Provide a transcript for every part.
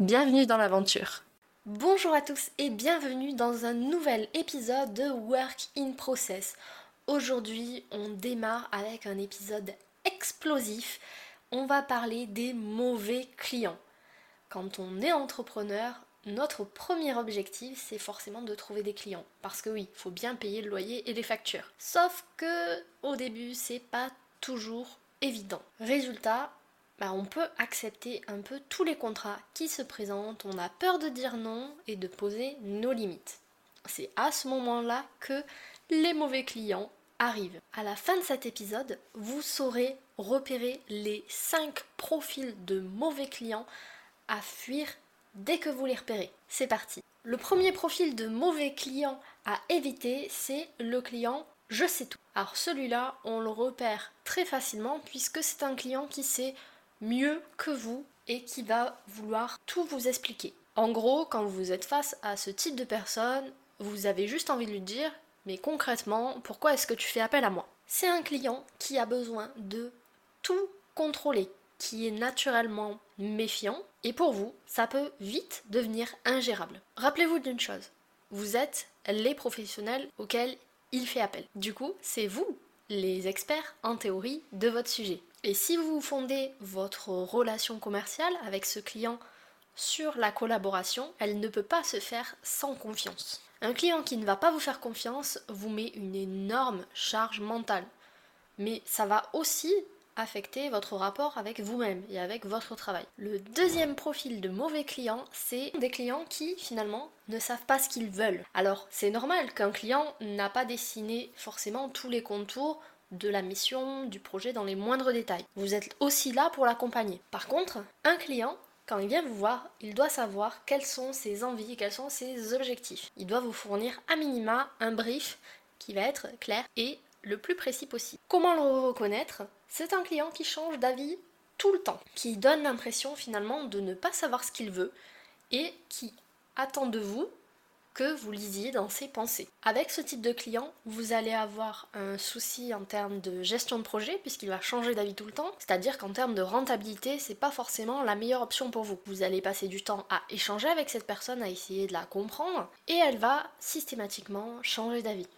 Bienvenue dans l'aventure. Bonjour à tous et bienvenue dans un nouvel épisode de Work in Process. Aujourd'hui, on démarre avec un épisode explosif. On va parler des mauvais clients. Quand on est entrepreneur, notre premier objectif, c'est forcément de trouver des clients. Parce que oui, il faut bien payer le loyer et les factures. Sauf que au début, c'est pas toujours évident. Résultat, bah, on peut accepter un peu tous les contrats qui se présentent, on a peur de dire non et de poser nos limites. C'est à ce moment-là que les mauvais clients arrivent. À la fin de cet épisode, vous saurez repérer les 5 profils de mauvais clients à fuir dès que vous les repérez. C'est parti. Le premier profil de mauvais client à éviter, c'est le client je sais tout. Alors celui-là, on le repère très facilement puisque c'est un client qui sait mieux que vous et qui va vouloir tout vous expliquer. En gros, quand vous êtes face à ce type de personne, vous avez juste envie de lui dire mais concrètement, pourquoi est-ce que tu fais appel à moi? C'est un client qui a besoin de tout contrôler, qui est naturellement méfiant, et pour vous, ça peut vite devenir ingérable. Rappelez-vous d'une chose, vous êtes les professionnels auxquels il fait appel. Du coup, c'est vous, les experts en théorie de votre sujet. Et si vous fondez votre relation commerciale avec ce client sur la collaboration, elle ne peut pas se faire sans confiance. Un client qui ne va pas vous faire confiance vous met une énorme charge mentale. Mais ça va aussi affecter votre rapport avec vous-même et avec votre travail. Le deuxième profil de mauvais clients, c'est des clients qui finalement ne savent pas ce qu'ils veulent. Alors c'est normal qu'un client n'a pas dessiné forcément tous les contours de la mission, du projet dans les moindres détails. Vous êtes aussi là pour l'accompagner. Par contre, un client, quand il vient vous voir, il doit savoir quelles sont ses envies, quels sont ses objectifs. Il doit vous fournir à minima un brief qui va être clair et le plus précis possible. Comment le reconnaître? C'est un client qui change d'avis tout le temps, qui donne l'impression finalement de ne pas savoir ce qu'il veut et qui attend de vous que vous lisiez dans ses pensées. Avec ce type de client, vous allez avoir un souci en termes de gestion de projet puisqu'il va changer d'avis tout le temps, c'est-à-dire qu'en termes de rentabilité, c'est pas forcément la meilleure option pour vous. Vous allez passer du temps à échanger avec cette personne, à essayer de la comprendre et elle va systématiquement changer d'avis.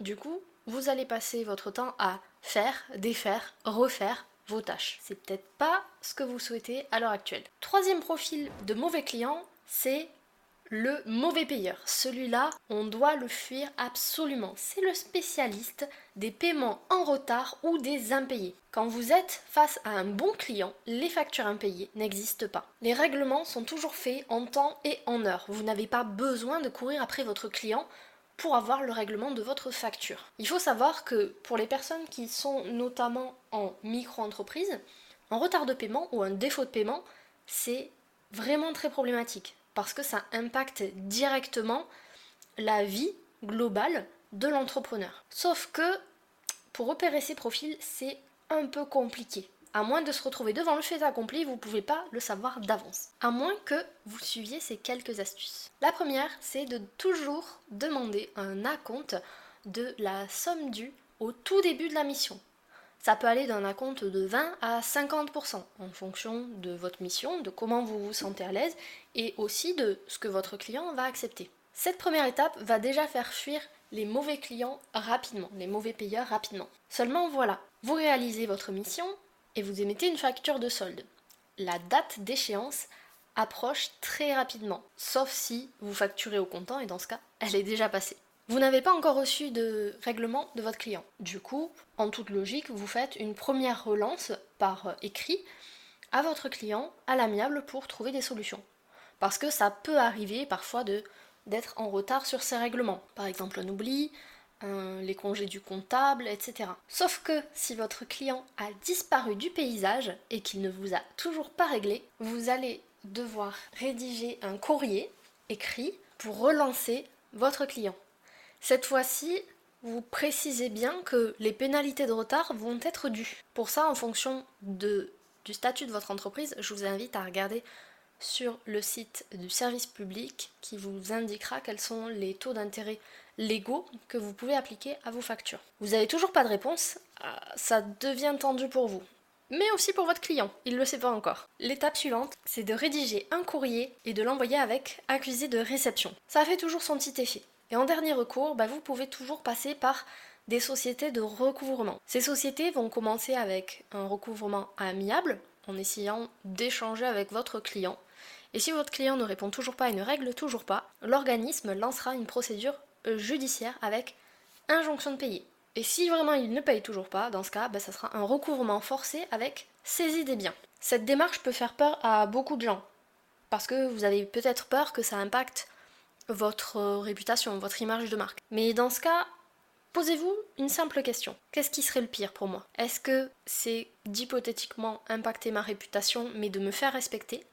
Du coup, vous allez passer votre temps à faire, défaire, refaire vos tâches. C'est peut-être pas ce que vous souhaitez à l'heure actuelle. Troisième profil de mauvais client, c'est le mauvais payeur. Celui-là, on doit le fuir absolument. C'est le spécialiste des paiements en retard ou des impayés. Quand vous êtes face à un bon client, les factures impayées n'existent pas. Les règlements sont toujours faits en temps et en heure. Vous n'avez pas besoin de courir après votre client pour avoir le règlement de votre facture. Il faut savoir que pour les personnes qui sont notamment en micro-entreprise, un retard de paiement ou un défaut de paiement, c'est vraiment très problématique parce que ça impacte directement la vie globale de l'entrepreneur. Sauf que pour opérer ces profils, c'est un peu compliqué. À moins de se retrouver devant le fait accompli, vous ne pouvez pas le savoir d'avance. À moins que vous suiviez ces quelques astuces. La première, c'est de toujours demander un acompte de la somme due au tout début de la mission. Ça peut aller d'un acompte de 20 à 50% en fonction de votre mission, de comment vous vous sentez à l'aise et aussi de ce que votre client va accepter. Cette première étape va déjà faire fuir les mauvais clients rapidement, les mauvais payeurs rapidement. Seulement voilà, vous réalisez votre mission et vous émettez une facture de solde. La date d'échéance approche très rapidement, sauf si vous facturez au comptant et dans ce cas, elle est déjà passée. Vous n'avez pas encore reçu de règlement de votre client. Du coup, en toute logique, vous faites une première relance par euh, écrit à votre client à l'amiable pour trouver des solutions. Parce que ça peut arriver parfois de d'être en retard sur ces règlements. Par exemple, un oubli, les congés du comptable, etc. Sauf que si votre client a disparu du paysage et qu'il ne vous a toujours pas réglé, vous allez devoir rédiger un courrier écrit pour relancer votre client. Cette fois-ci, vous précisez bien que les pénalités de retard vont être dues. Pour ça, en fonction du statut de votre entreprise, je vous invite à regarder sur le site du service public qui vous indiquera quels sont les taux d'intérêt légaux que vous pouvez appliquer à vos factures. Vous n'avez toujours pas de réponse, ah, ça devient tendu pour vous. Mais aussi pour votre client, il ne le sait pas encore. L'étape suivante, c'est de rédiger un courrier et de l'envoyer avec accusé de réception. Ça fait toujours son petit effet. Et en dernier recours, bah, vous pouvez toujours passer par des sociétés de recouvrement. Ces sociétés vont commencer avec un recouvrement amiable, en essayant d'échanger avec votre client. Et si votre client ne répond toujours pas et ne règle toujours pas, l'organisme lancera une procédure judiciaire avec injonction de payer. Et si vraiment il ne paye toujours pas, dans ce cas, bah, ça sera un recouvrement forcé avec saisie des biens. Cette démarche peut faire peur à beaucoup de gens, parce que vous avez peut-être peur que ça impacte votre euh, réputation, votre image de marque. Mais dans ce cas, posez-vous une simple question. Qu'est-ce qui serait le pire pour moi? Est-ce que c'est d'hypothétiquement impacter ma réputation mais de me faire respecter?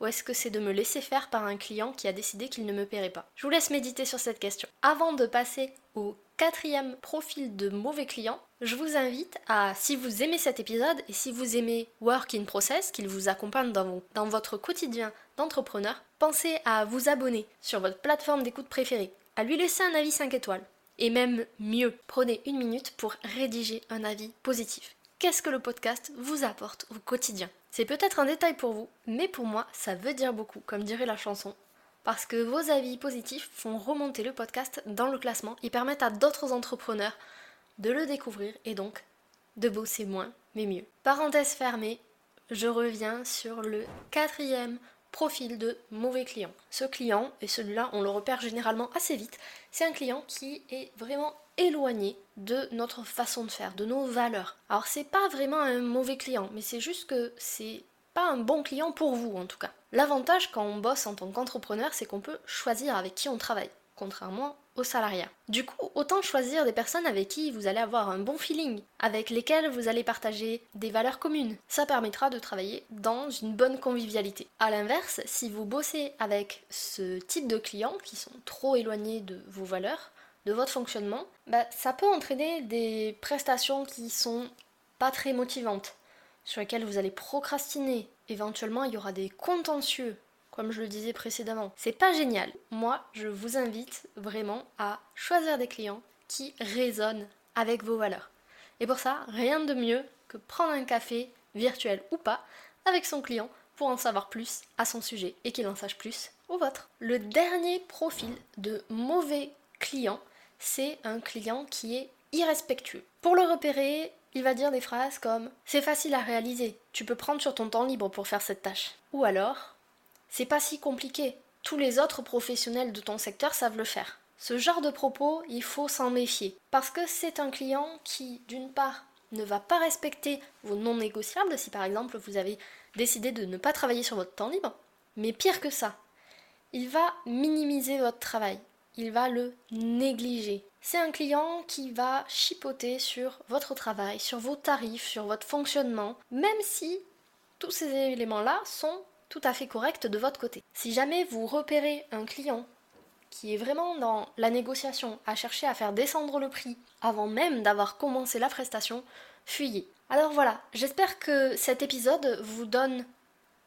Ou est-ce que c'est de me laisser faire par un client qui a décidé qu'il ne me paierait pas? Je vous laisse méditer sur cette question. Avant de passer au quatrième profil de mauvais client, je vous invite à, si vous aimez cet épisode et si vous aimez Work in Process, qu'il vous accompagne dans, votre quotidien d'entrepreneur, pensez à vous abonner sur votre plateforme d'écoute préférée, à lui laisser un avis 5 étoiles. Et même mieux, prenez une minute pour rédiger un avis positif. Qu'est-ce que le podcast vous apporte au quotidien? C'est peut-être un détail pour vous, mais pour moi, ça veut dire beaucoup, comme dirait la chanson. Parce que vos avis positifs font remonter le podcast dans le classement et permettent à d'autres entrepreneurs de le découvrir et donc de bosser moins, mais mieux. Parenthèse fermée, je reviens sur le quatrième profil de mauvais client. Ce client, et celui-là on le repère généralement assez vite, c'est un client qui est vraiment éloigné de notre façon de faire, de nos valeurs. Alors c'est pas vraiment un mauvais client, mais c'est juste que c'est pas un bon client pour vous en tout cas. L'avantage quand on bosse en tant qu'entrepreneur, c'est qu'on peut choisir avec qui on travaille, contrairement au salariat. Du coup, autant choisir des personnes avec qui vous allez avoir un bon feeling, avec lesquelles vous allez partager des valeurs communes. Ça permettra de travailler dans une bonne convivialité. A l'inverse, si vous bossez avec ce type de clients qui sont trop éloignés de vos valeurs, de votre fonctionnement, bah, ça peut entraîner des prestations qui sont pas très motivantes, sur lesquelles vous allez procrastiner. Éventuellement, il y aura des contentieux comme je le disais précédemment. C'est pas génial. Moi, je vous invite vraiment à choisir des clients qui résonnent avec vos valeurs. Et pour ça, rien de mieux que prendre un café, virtuel ou pas, avec son client pour en savoir plus à son sujet et qu'il en sache plus au vôtre. Le dernier profil de mauvais client, c'est un client qui est irrespectueux. Pour le repérer, il va dire des phrases comme C'est facile à réaliser, tu peux prendre sur ton temps libre pour faire cette tâche. Ou alors c'est pas si compliqué. Tous les autres professionnels de ton secteur savent le faire. Ce genre de propos, il faut s'en méfier. Parce que c'est un client qui, d'une part, ne va pas respecter vos non négociables si par exemple vous avez décidé de ne pas travailler sur votre temps libre. Mais pire que ça, il va minimiser votre travail. Il va le négliger. C'est un client qui va chipoter sur votre travail, sur vos tarifs, sur votre fonctionnement, même si tous ces éléments-là sont tout à fait correct de votre côté. Si jamais vous repérez un client qui est vraiment dans la négociation, à chercher à faire descendre le prix avant même d'avoir commencé la prestation, fuyez. Alors voilà, j'espère que cet épisode vous donne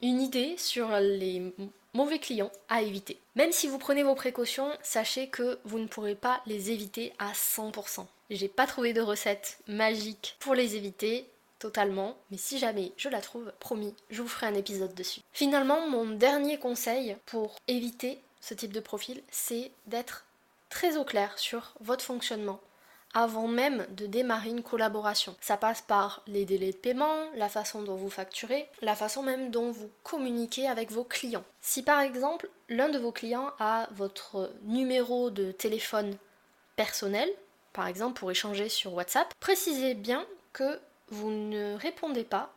une idée sur les mauvais clients à éviter. Même si vous prenez vos précautions, sachez que vous ne pourrez pas les éviter à 100%. J'ai pas trouvé de recette magique pour les éviter, totalement, mais si jamais je la trouve, promis, je vous ferai un épisode dessus. Finalement, mon dernier conseil pour éviter ce type de profil, c'est d'être très au clair sur votre fonctionnement avant même de démarrer une collaboration. Ça passe par les délais de paiement, la façon dont vous facturez, la façon même dont vous communiquez avec vos clients. Si par exemple l'un de vos clients a votre numéro de téléphone personnel, par exemple pour échanger sur WhatsApp, précisez bien que vous ne répondez pas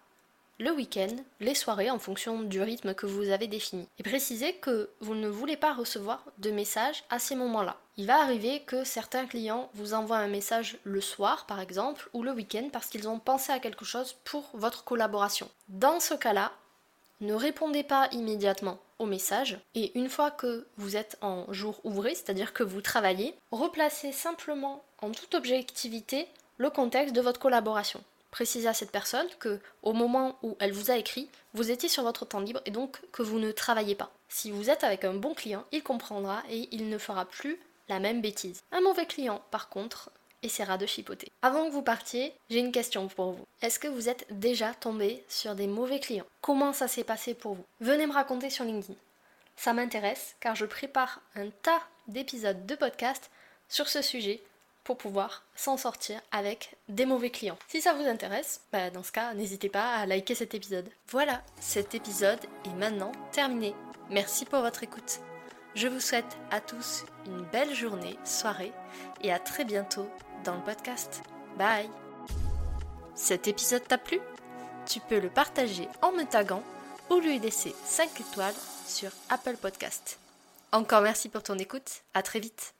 le week-end, les soirées en fonction du rythme que vous avez défini. Et précisez que vous ne voulez pas recevoir de messages à ces moments-là. Il va arriver que certains clients vous envoient un message le soir par exemple ou le week-end parce qu'ils ont pensé à quelque chose pour votre collaboration. Dans ce cas-là, ne répondez pas immédiatement aux messages et une fois que vous êtes en jour ouvré, c'est-à-dire que vous travaillez, replacez simplement en toute objectivité le contexte de votre collaboration. Précisez à cette personne que au moment où elle vous a écrit, vous étiez sur votre temps libre et donc que vous ne travaillez pas. Si vous êtes avec un bon client, il comprendra et il ne fera plus la même bêtise. Un mauvais client, par contre, essaiera de chipoter. Avant que vous partiez, j'ai une question pour vous. Est-ce que vous êtes déjà tombé sur des mauvais clients? Comment ça s'est passé pour vous? Venez me raconter sur LinkedIn. Ça m'intéresse car je prépare un tas d'épisodes de podcast sur ce sujet pour pouvoir s'en sortir avec des mauvais clients. Si ça vous intéresse, bah, dans ce cas, n'hésitez pas à liker cet épisode. Voilà, cet épisode est maintenant terminé. Merci pour votre écoute. Je vous souhaite à tous une belle journée, soirée et à très bientôt dans le podcast. Bye Cet épisode t'a plu? Tu peux le partager en me taguant ou lui laisser 5 étoiles sur Apple Podcast. Encore merci pour ton écoute, à très vite